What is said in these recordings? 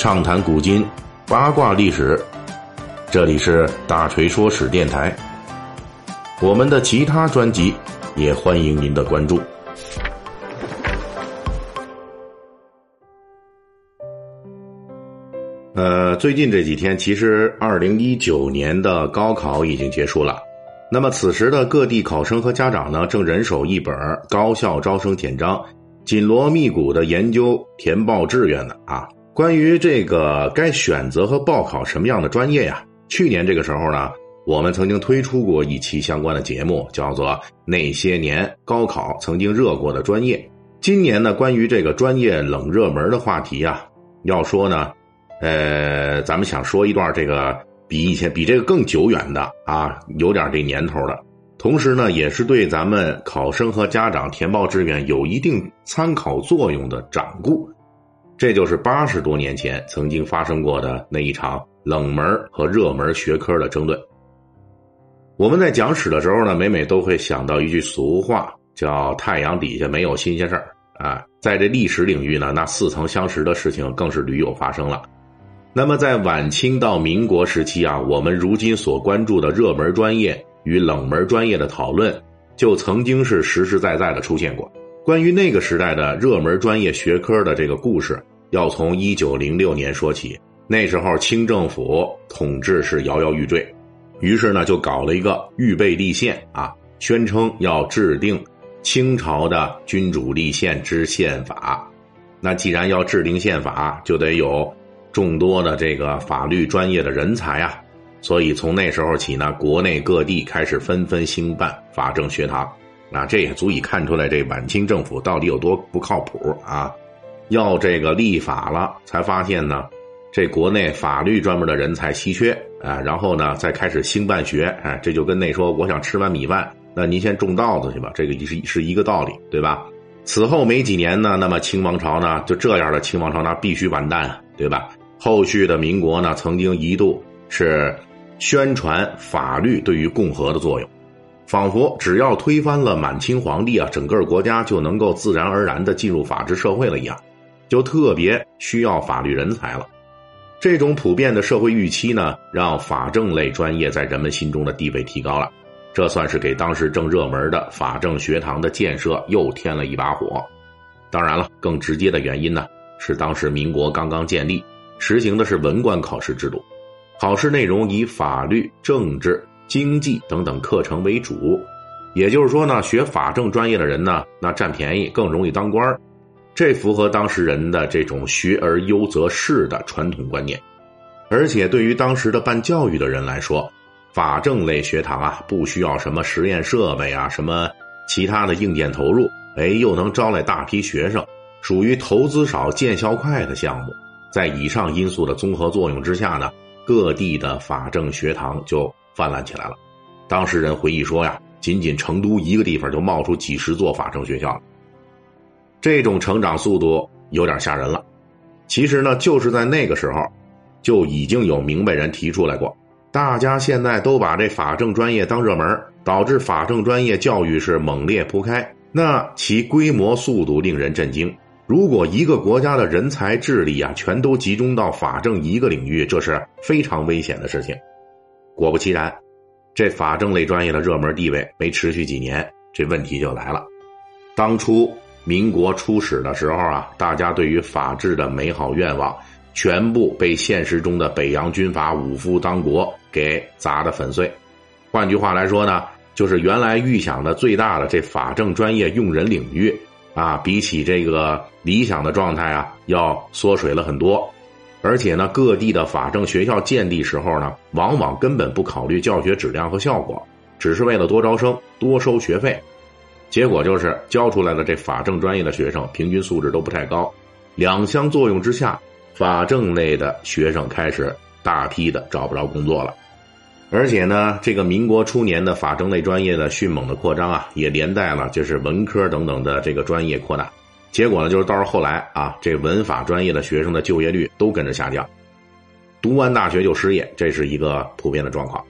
畅谈古今，八卦历史。这里是大锤说史电台。我们的其他专辑也欢迎您的关注。呃，最近这几天，其实二零一九年的高考已经结束了。那么此时的各地考生和家长呢，正人手一本高校招生简章，紧锣密鼓的研究填报志愿呢啊。关于这个该选择和报考什么样的专业呀？去年这个时候呢，我们曾经推出过一期相关的节目，叫做《那些年高考曾经热过的专业》。今年呢，关于这个专业冷热门的话题啊，要说呢，呃，咱们想说一段这个比以前比这个更久远的啊，有点这年头的，同时呢，也是对咱们考生和家长填报志愿有一定参考作用的掌故。这就是八十多年前曾经发生过的那一场冷门和热门学科的争论。我们在讲史的时候呢，每每都会想到一句俗话，叫“太阳底下没有新鲜事儿”啊。在这历史领域呢，那似曾相识的事情更是屡有发生了。那么在晚清到民国时期啊，我们如今所关注的热门专业与冷门专业的讨论，就曾经是实实在在的出现过。关于那个时代的热门专业学科的这个故事。要从一九零六年说起，那时候清政府统治是摇摇欲坠，于是呢就搞了一个预备立宪啊，宣称要制定清朝的君主立宪之宪法。那既然要制定宪法，就得有众多的这个法律专业的人才啊，所以从那时候起呢，国内各地开始纷纷兴办法政学堂。那这也足以看出来，这晚清政府到底有多不靠谱啊！要这个立法了，才发现呢，这国内法律专门的人才稀缺啊。然后呢，再开始兴办学，哎，这就跟那说我想吃碗米饭，那您先种稻子去吧，这个是是一个道理，对吧？此后没几年呢，那么清王朝呢，就这样的清王朝那必须完蛋，对吧？后续的民国呢，曾经一度是宣传法律对于共和的作用，仿佛只要推翻了满清皇帝啊，整个国家就能够自然而然的进入法治社会了一样。就特别需要法律人才了，这种普遍的社会预期呢，让法政类专业在人们心中的地位提高了，这算是给当时正热门的法政学堂的建设又添了一把火。当然了，更直接的原因呢，是当时民国刚刚建立，实行的是文官考试制度，考试内容以法律、政治、经济等等课程为主，也就是说呢，学法政专业的人呢，那占便宜，更容易当官这符合当事人的这种“学而优则仕”的传统观念，而且对于当时的办教育的人来说，法政类学堂啊，不需要什么实验设备啊，什么其他的硬件投入，哎，又能招来大批学生，属于投资少见效快的项目。在以上因素的综合作用之下呢，各地的法政学堂就泛滥起来了。当事人回忆说呀，仅仅成都一个地方就冒出几十座法政学校了。这种成长速度有点吓人了。其实呢，就是在那个时候，就已经有明白人提出来过。大家现在都把这法政专业当热门，导致法政专业教育是猛烈铺开。那其规模速度令人震惊。如果一个国家的人才智力啊，全都集中到法政一个领域，这是非常危险的事情。果不其然，这法政类专业的热门地位没持续几年，这问题就来了。当初。民国初始的时候啊，大家对于法治的美好愿望，全部被现实中的北洋军阀武夫当国给砸得粉碎。换句话来说呢，就是原来预想的最大的这法政专业用人领域啊，比起这个理想的状态啊，要缩水了很多。而且呢，各地的法政学校建立时候呢，往往根本不考虑教学质量和效果，只是为了多招生、多收学费。结果就是教出来的这法政专业的学生平均素质都不太高，两相作用之下，法政类的学生开始大批的找不着工作了，而且呢，这个民国初年的法政类专业的迅猛的扩张啊，也连带了就是文科等等的这个专业扩大，结果呢，就是到了后来啊，这文法专业的学生的就业率都跟着下降，读完大学就失业，这是一个普遍的状况。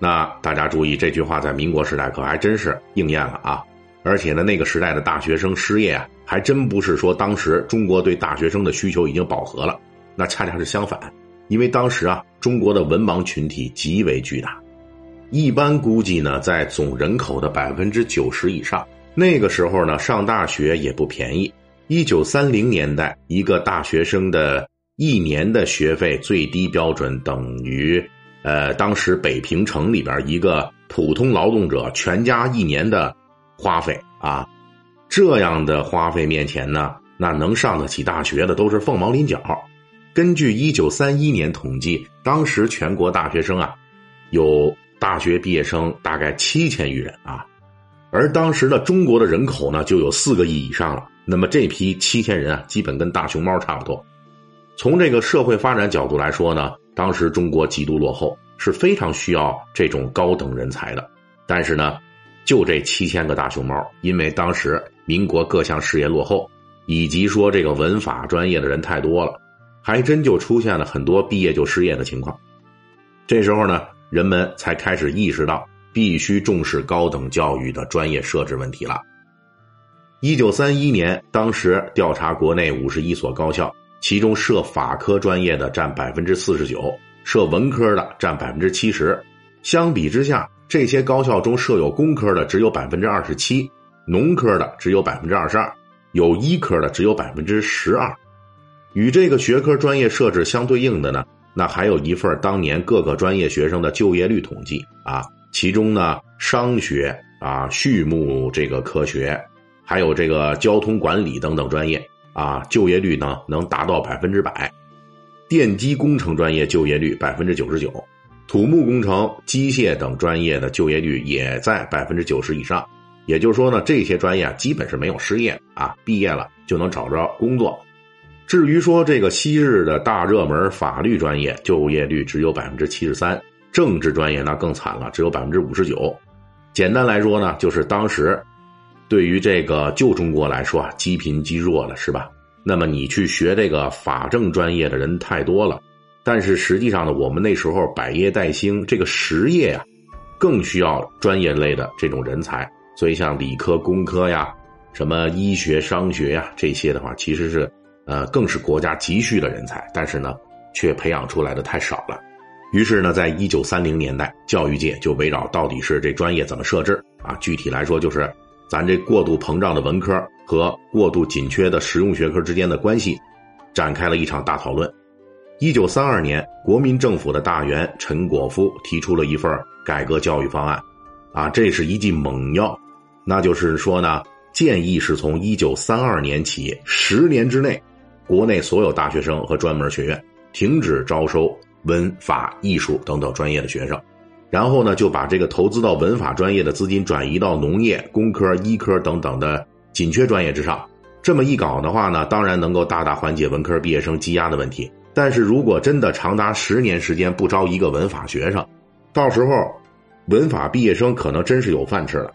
那大家注意，这句话在民国时代可还真是应验了啊。而且呢，那个时代的大学生失业啊，还真不是说当时中国对大学生的需求已经饱和了，那恰恰是相反，因为当时啊，中国的文盲群体极为巨大，一般估计呢，在总人口的百分之九十以上。那个时候呢，上大学也不便宜。一九三零年代，一个大学生的一年的学费最低标准等于，呃，当时北平城里边一个普通劳动者全家一年的花费啊。这样的花费面前呢，那能上得起大学的都是凤毛麟角。根据一九三一年统计，当时全国大学生啊，有大学毕业生大概七千余人啊。而当时的中国的人口呢，就有四个亿以上了。那么这批七千人啊，基本跟大熊猫差不多。从这个社会发展角度来说呢，当时中国极度落后，是非常需要这种高等人才的。但是呢，就这七千个大熊猫，因为当时民国各项事业落后，以及说这个文法专业的人太多了，还真就出现了很多毕业就失业的情况。这时候呢，人们才开始意识到。必须重视高等教育的专业设置问题了。一九三一年，当时调查国内五十一所高校，其中设法科专业的占百分之四十九，设文科的占百分之七十。相比之下，这些高校中设有工科的只有百分之二十七，农科的只有百分之二十二，有医科的只有百分之十二。与这个学科专业设置相对应的呢，那还有一份当年各个专业学生的就业率统计啊。其中呢，商学啊、畜牧这个科学，还有这个交通管理等等专业啊，就业率呢能达到百分之百。电机工程专业就业率百分之九十九，土木工程、机械等专业的就业率也在百分之九十以上。也就是说呢，这些专业基本是没有失业啊，毕业了就能找着工作。至于说这个昔日的大热门法律专业，就业率只有百分之七十三。政治专业那更惨了，只有百分之五十九。简单来说呢，就是当时对于这个旧中国来说啊，积贫积弱了，是吧？那么你去学这个法政专业的人太多了，但是实际上呢，我们那时候百业待兴，这个实业啊，更需要专业类的这种人才。所以像理科、工科呀，什么医学、商学呀这些的话，其实是呃，更是国家急需的人才，但是呢，却培养出来的太少了。于是呢，在一九三零年代，教育界就围绕到底是这专业怎么设置啊？具体来说，就是咱这过度膨胀的文科和过度紧缺的实用学科之间的关系，展开了一场大讨论。一九三二年，国民政府的大员陈果夫提出了一份改革教育方案，啊，这是一剂猛药，那就是说呢，建议是从一九三二年起，十年之内，国内所有大学生和专门学院停止招收。文法艺术等等专业的学生，然后呢，就把这个投资到文法专业的资金转移到农业、工科、医科等等的紧缺专业之上。这么一搞的话呢，当然能够大大缓解文科毕业生积压的问题。但是如果真的长达十年时间不招一个文法学生，到时候文法毕业生可能真是有饭吃了。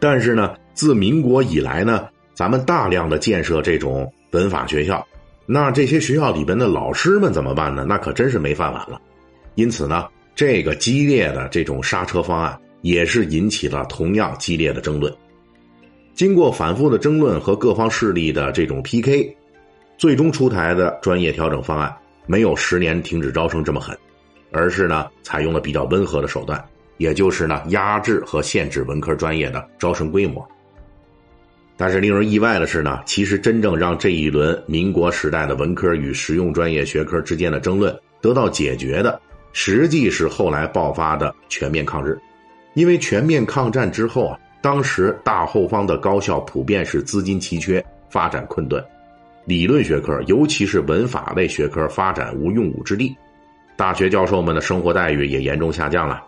但是呢，自民国以来呢，咱们大量的建设这种文法学校。那这些学校里边的老师们怎么办呢？那可真是没饭碗了。因此呢，这个激烈的这种刹车方案也是引起了同样激烈的争论。经过反复的争论和各方势力的这种 PK，最终出台的专业调整方案没有十年停止招生这么狠，而是呢采用了比较温和的手段，也就是呢压制和限制文科专业的招生规模。但是令人意外的是呢，其实真正让这一轮民国时代的文科与实用专业学科之间的争论得到解决的，实际是后来爆发的全面抗日。因为全面抗战之后啊，当时大后方的高校普遍是资金奇缺，发展困顿，理论学科尤其是文法类学科发展无用武之地，大学教授们的生活待遇也严重下降了，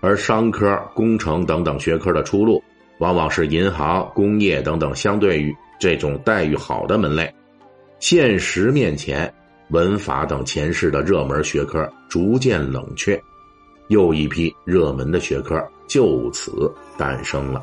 而商科、工程等等学科的出路。往往是银行、工业等等相对于这种待遇好的门类，现实面前，文法等前世的热门学科逐渐冷却，又一批热门的学科就此诞生了。